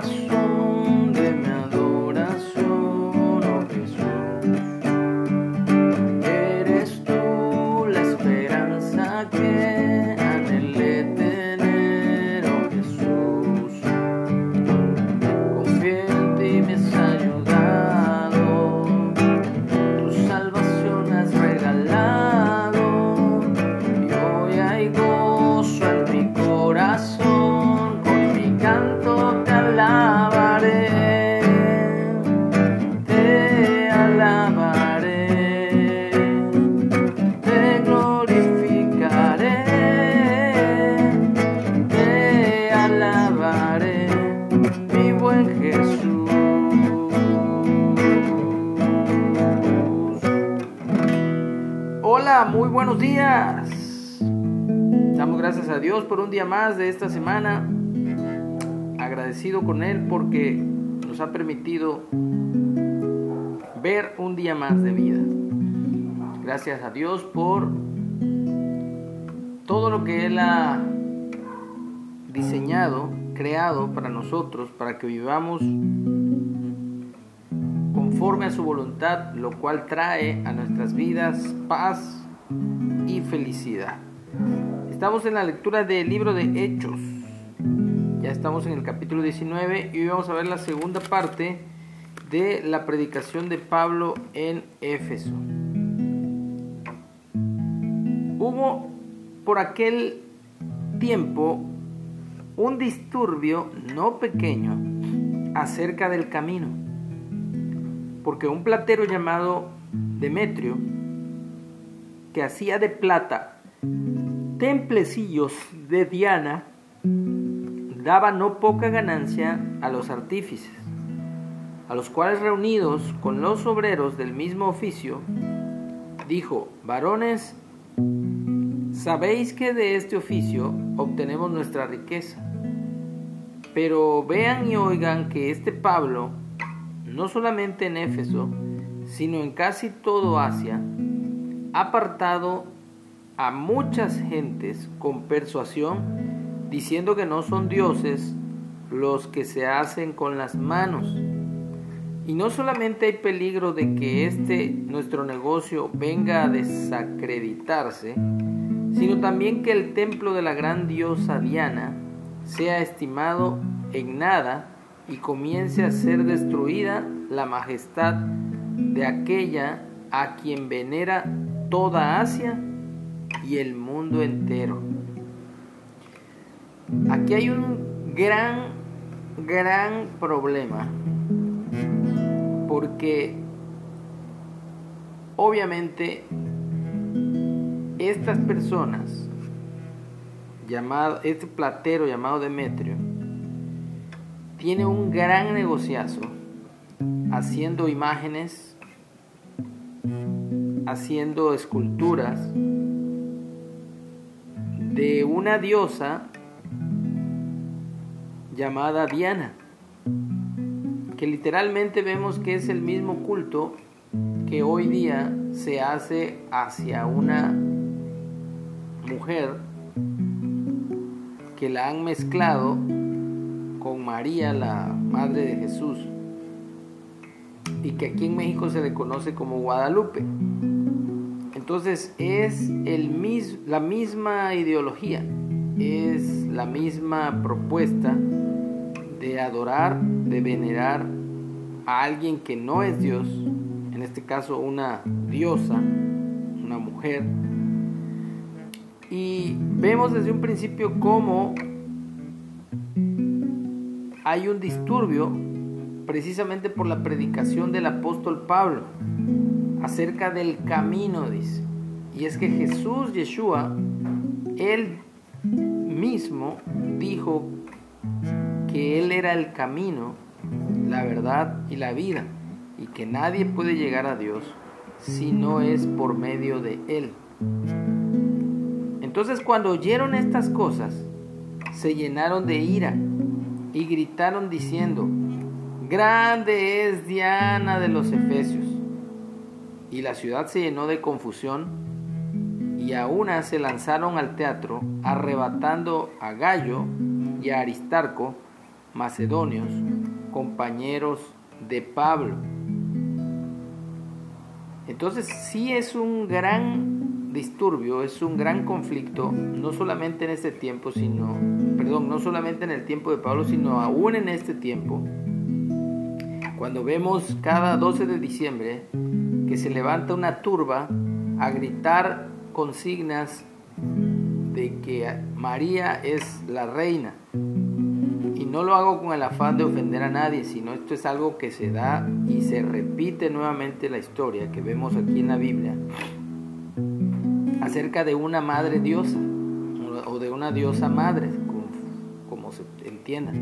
razón buenos días. Damos gracias a Dios por un día más de esta semana. Agradecido con Él porque nos ha permitido ver un día más de vida. Gracias a Dios por todo lo que Él ha diseñado, creado para nosotros, para que vivamos conforme a su voluntad, lo cual trae a nuestras vidas paz y felicidad. Estamos en la lectura del libro de Hechos. Ya estamos en el capítulo 19 y hoy vamos a ver la segunda parte de la predicación de Pablo en Éfeso. Hubo por aquel tiempo un disturbio no pequeño acerca del camino, porque un platero llamado Demetrio, que hacía de plata templecillos de Diana, daba no poca ganancia a los artífices, a los cuales reunidos con los obreros del mismo oficio, dijo, varones, sabéis que de este oficio obtenemos nuestra riqueza, pero vean y oigan que este Pablo, no solamente en Éfeso, sino en casi todo Asia, apartado a muchas gentes con persuasión, diciendo que no son dioses los que se hacen con las manos. Y no solamente hay peligro de que este nuestro negocio venga a desacreditarse, sino también que el templo de la gran diosa Diana sea estimado en nada y comience a ser destruida la majestad de aquella a quien venera toda Asia y el mundo entero. Aquí hay un gran, gran problema, porque obviamente estas personas, llamado, este platero llamado Demetrio, tiene un gran negociazo haciendo imágenes, haciendo esculturas de una diosa llamada Diana, que literalmente vemos que es el mismo culto que hoy día se hace hacia una mujer que la han mezclado con María, la madre de Jesús, y que aquí en México se le conoce como Guadalupe. Entonces es la misma ideología, es la misma propuesta de adorar, de venerar a alguien que no es Dios, en este caso una diosa, una mujer. Y vemos desde un principio cómo hay un disturbio precisamente por la predicación del apóstol Pablo acerca del camino, dice. Y es que Jesús, Yeshua, él mismo dijo que él era el camino, la verdad y la vida, y que nadie puede llegar a Dios si no es por medio de él. Entonces cuando oyeron estas cosas, se llenaron de ira y gritaron diciendo, Grande es Diana de los Efesios. Y la ciudad se llenó de confusión y a una se lanzaron al teatro arrebatando a Gallo y a Aristarco, macedonios, compañeros de Pablo. Entonces sí es un gran disturbio, es un gran conflicto, no solamente en este tiempo, sino, perdón, no solamente en el tiempo de Pablo, sino aún en este tiempo. Cuando vemos cada 12 de diciembre que se levanta una turba a gritar consignas de que María es la reina. Y no lo hago con el afán de ofender a nadie, sino esto es algo que se da y se repite nuevamente la historia que vemos aquí en la Biblia acerca de una madre diosa o de una diosa madre, se entienda,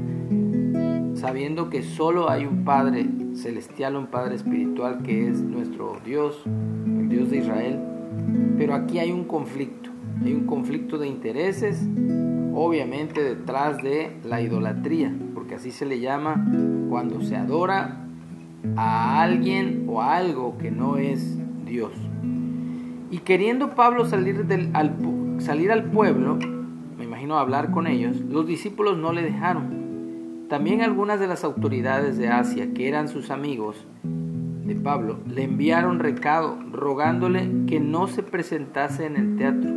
sabiendo que solo hay un Padre celestial, un Padre espiritual que es nuestro Dios, el Dios de Israel, pero aquí hay un conflicto hay un conflicto de intereses, obviamente detrás de la idolatría, porque así se le llama cuando se adora a alguien o a algo que no es Dios. Y queriendo Pablo salir, del, al, salir al pueblo, imagino hablar con ellos, los discípulos no le dejaron. También algunas de las autoridades de Asia, que eran sus amigos de Pablo, le enviaron recado rogándole que no se presentase en el teatro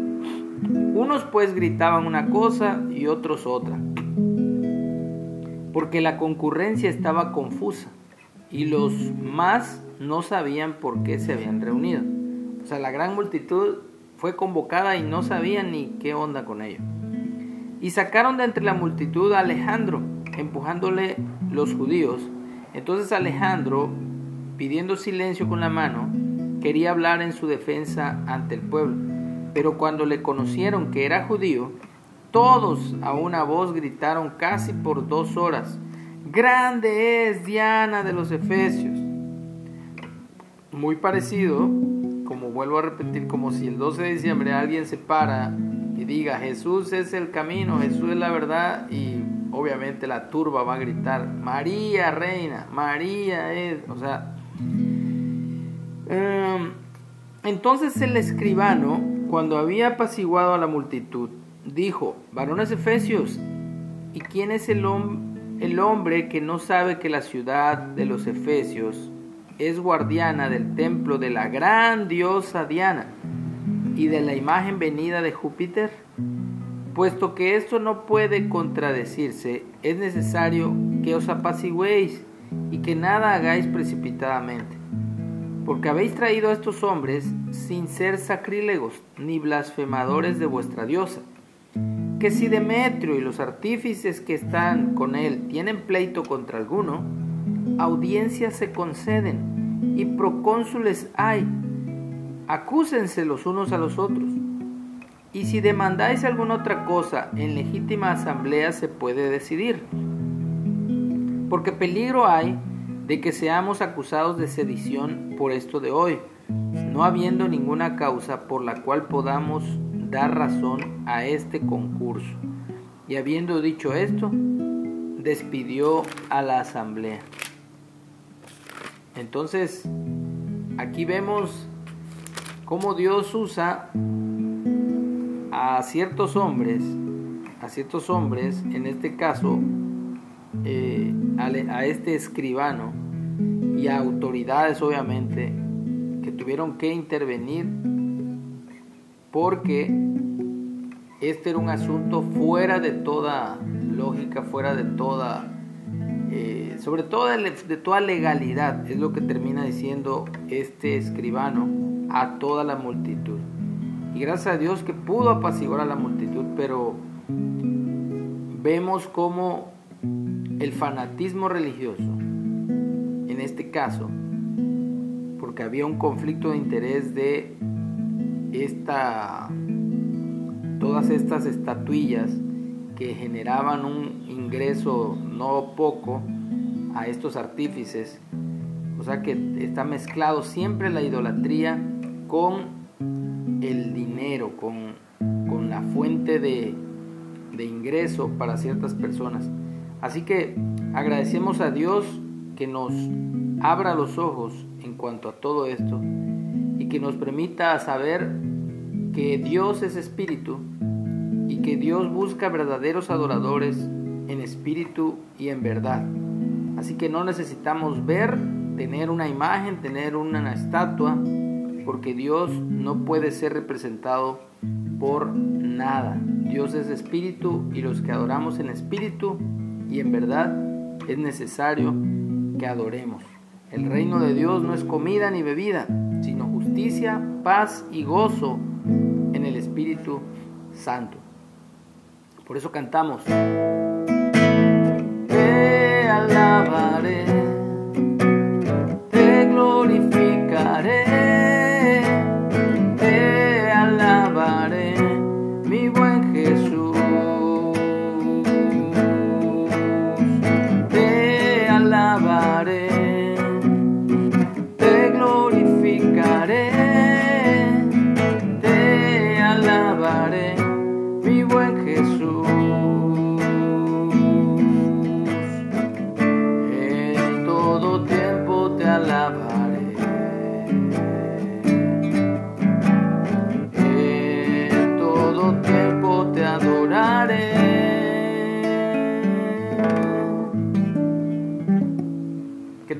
unos pues gritaban una cosa y otros otra, porque la concurrencia estaba confusa y los más no sabían por qué se habían reunido. O sea, la gran multitud fue convocada y no sabían ni qué onda con ello. Y sacaron de entre la multitud a Alejandro, empujándole los judíos. Entonces Alejandro, pidiendo silencio con la mano, quería hablar en su defensa ante el pueblo. Pero cuando le conocieron que era judío, todos a una voz gritaron casi por dos horas, Grande es Diana de los Efesios. Muy parecido, como vuelvo a repetir, como si el 12 de diciembre alguien se para y diga, Jesús es el camino, Jesús es la verdad, y obviamente la turba va a gritar, María reina, María es, o sea... Em, entonces el escribano cuando había apaciguado a la multitud, dijo, varones efesios, ¿y quién es el, el hombre que no sabe que la ciudad de los efesios es guardiana del templo de la gran diosa Diana y de la imagen venida de Júpiter? Puesto que esto no puede contradecirse, es necesario que os apaciguéis y que nada hagáis precipitadamente porque habéis traído a estos hombres sin ser sacrílegos ni blasfemadores de vuestra diosa. Que si Demetrio y los artífices que están con él tienen pleito contra alguno, audiencias se conceden y procónsules hay. Acúsense los unos a los otros. Y si demandáis alguna otra cosa, en legítima asamblea se puede decidir. Porque peligro hay de que seamos acusados de sedición por esto de hoy, no habiendo ninguna causa por la cual podamos dar razón a este concurso. Y habiendo dicho esto, despidió a la asamblea. Entonces, aquí vemos cómo Dios usa a ciertos hombres, a ciertos hombres, en este caso, eh, a este escribano, y autoridades obviamente que tuvieron que intervenir porque este era un asunto fuera de toda lógica, fuera de toda, eh, sobre todo de toda legalidad, es lo que termina diciendo este escribano a toda la multitud. Y gracias a Dios que pudo apaciguar a la multitud, pero vemos como el fanatismo religioso este caso, porque había un conflicto de interés de esta, todas estas estatuillas que generaban un ingreso no poco a estos artífices. O sea que está mezclado siempre la idolatría con el dinero, con, con la fuente de, de ingreso para ciertas personas. Así que agradecemos a Dios que nos abra los ojos en cuanto a todo esto y que nos permita saber que Dios es espíritu y que Dios busca verdaderos adoradores en espíritu y en verdad. Así que no necesitamos ver, tener una imagen, tener una estatua, porque Dios no puede ser representado por nada. Dios es espíritu y los que adoramos en espíritu y en verdad es necesario que adoremos. El reino de Dios no es comida ni bebida, sino justicia, paz y gozo en el Espíritu Santo. Por eso cantamos.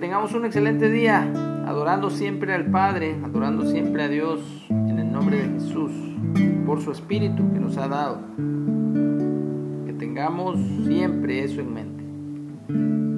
Tengamos un excelente día, adorando siempre al Padre, adorando siempre a Dios en el nombre de Jesús, por su Espíritu que nos ha dado. Que tengamos siempre eso en mente.